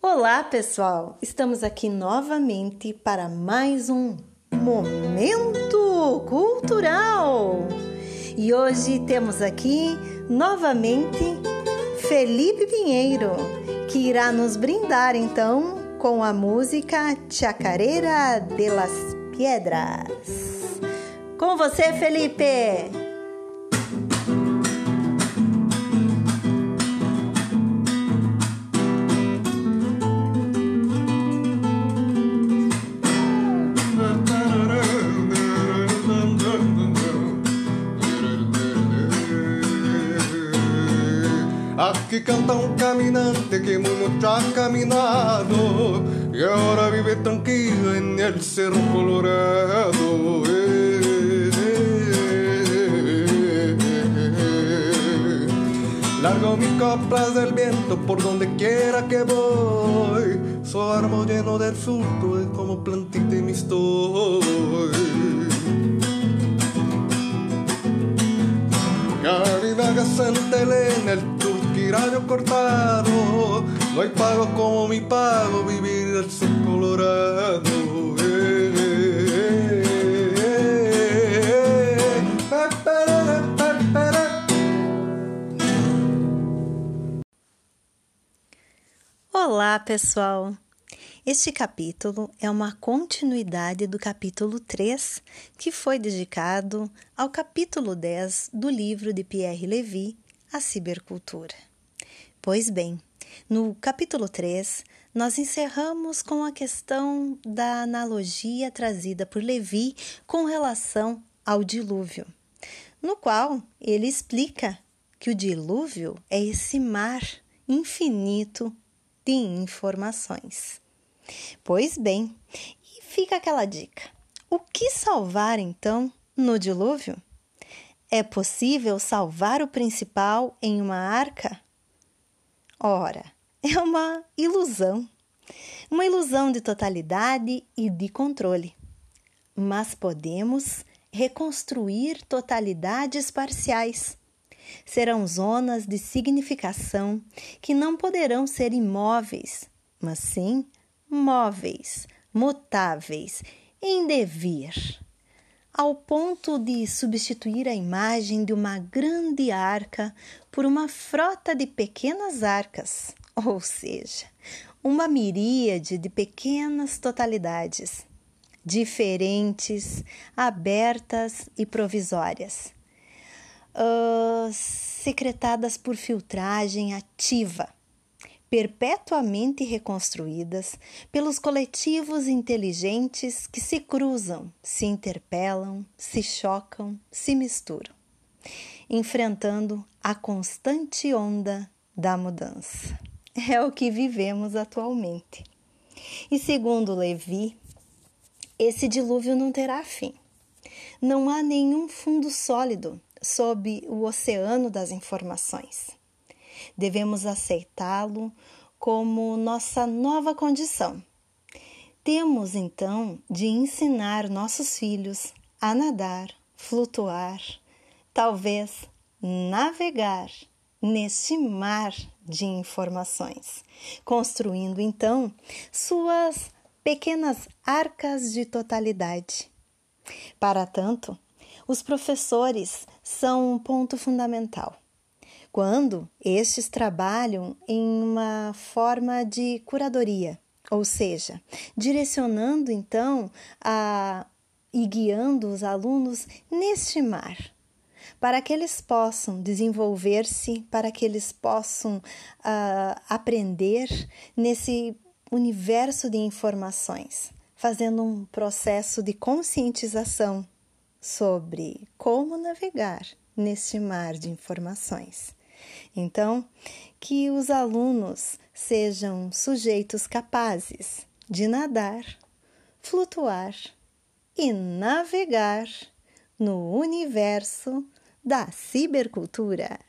Olá, pessoal! Estamos aqui novamente para mais um Momento Cultural. E hoje temos aqui novamente Felipe Pinheiro, que irá nos brindar então com a música Chacareira de las Piedras. Com você, Felipe! Canta un caminante que mucho ha caminado y ahora vive tranquilo en el Cerro Colorado. Eh, Largo mi copla del viento por donde quiera que voy. Su árbol lleno de surco es como plantita y me estoy. Caridad Santa Elena, el tiraño cortado. No hay pago como mi pago, vivir el sur colorado. Olá, pessoal! Este capítulo é uma continuidade do capítulo 3, que foi dedicado ao capítulo 10 do livro de Pierre Levy, A Cibercultura. Pois bem, no capítulo 3, nós encerramos com a questão da analogia trazida por Levi com relação ao dilúvio, no qual ele explica que o dilúvio é esse mar infinito de informações. Pois bem, e fica aquela dica: o que salvar então no dilúvio? É possível salvar o principal em uma arca? Ora, é uma ilusão. Uma ilusão de totalidade e de controle. Mas podemos reconstruir totalidades parciais. Serão zonas de significação que não poderão ser imóveis, mas sim móveis, mutáveis, em devir ao ponto de substituir a imagem de uma grande arca por uma frota de pequenas arcas, ou seja, uma miríade de pequenas totalidades, diferentes, abertas e provisórias, uh, secretadas por filtragem ativa perpetuamente reconstruídas pelos coletivos inteligentes que se cruzam, se interpelam, se chocam, se misturam, enfrentando a constante onda da mudança. É o que vivemos atualmente. E segundo Levi, esse dilúvio não terá fim. Não há nenhum fundo sólido sob o oceano das informações devemos aceitá-lo como nossa nova condição. Temos então de ensinar nossos filhos a nadar, flutuar, talvez navegar neste mar de informações, construindo então suas pequenas arcas de totalidade. Para tanto, os professores são um ponto fundamental quando estes trabalham em uma forma de curadoria, ou seja, direcionando então a, e guiando os alunos neste mar, para que eles possam desenvolver-se, para que eles possam uh, aprender nesse universo de informações, fazendo um processo de conscientização sobre como navegar neste mar de informações. Então, que os alunos sejam sujeitos capazes de nadar, flutuar e navegar no universo da cibercultura.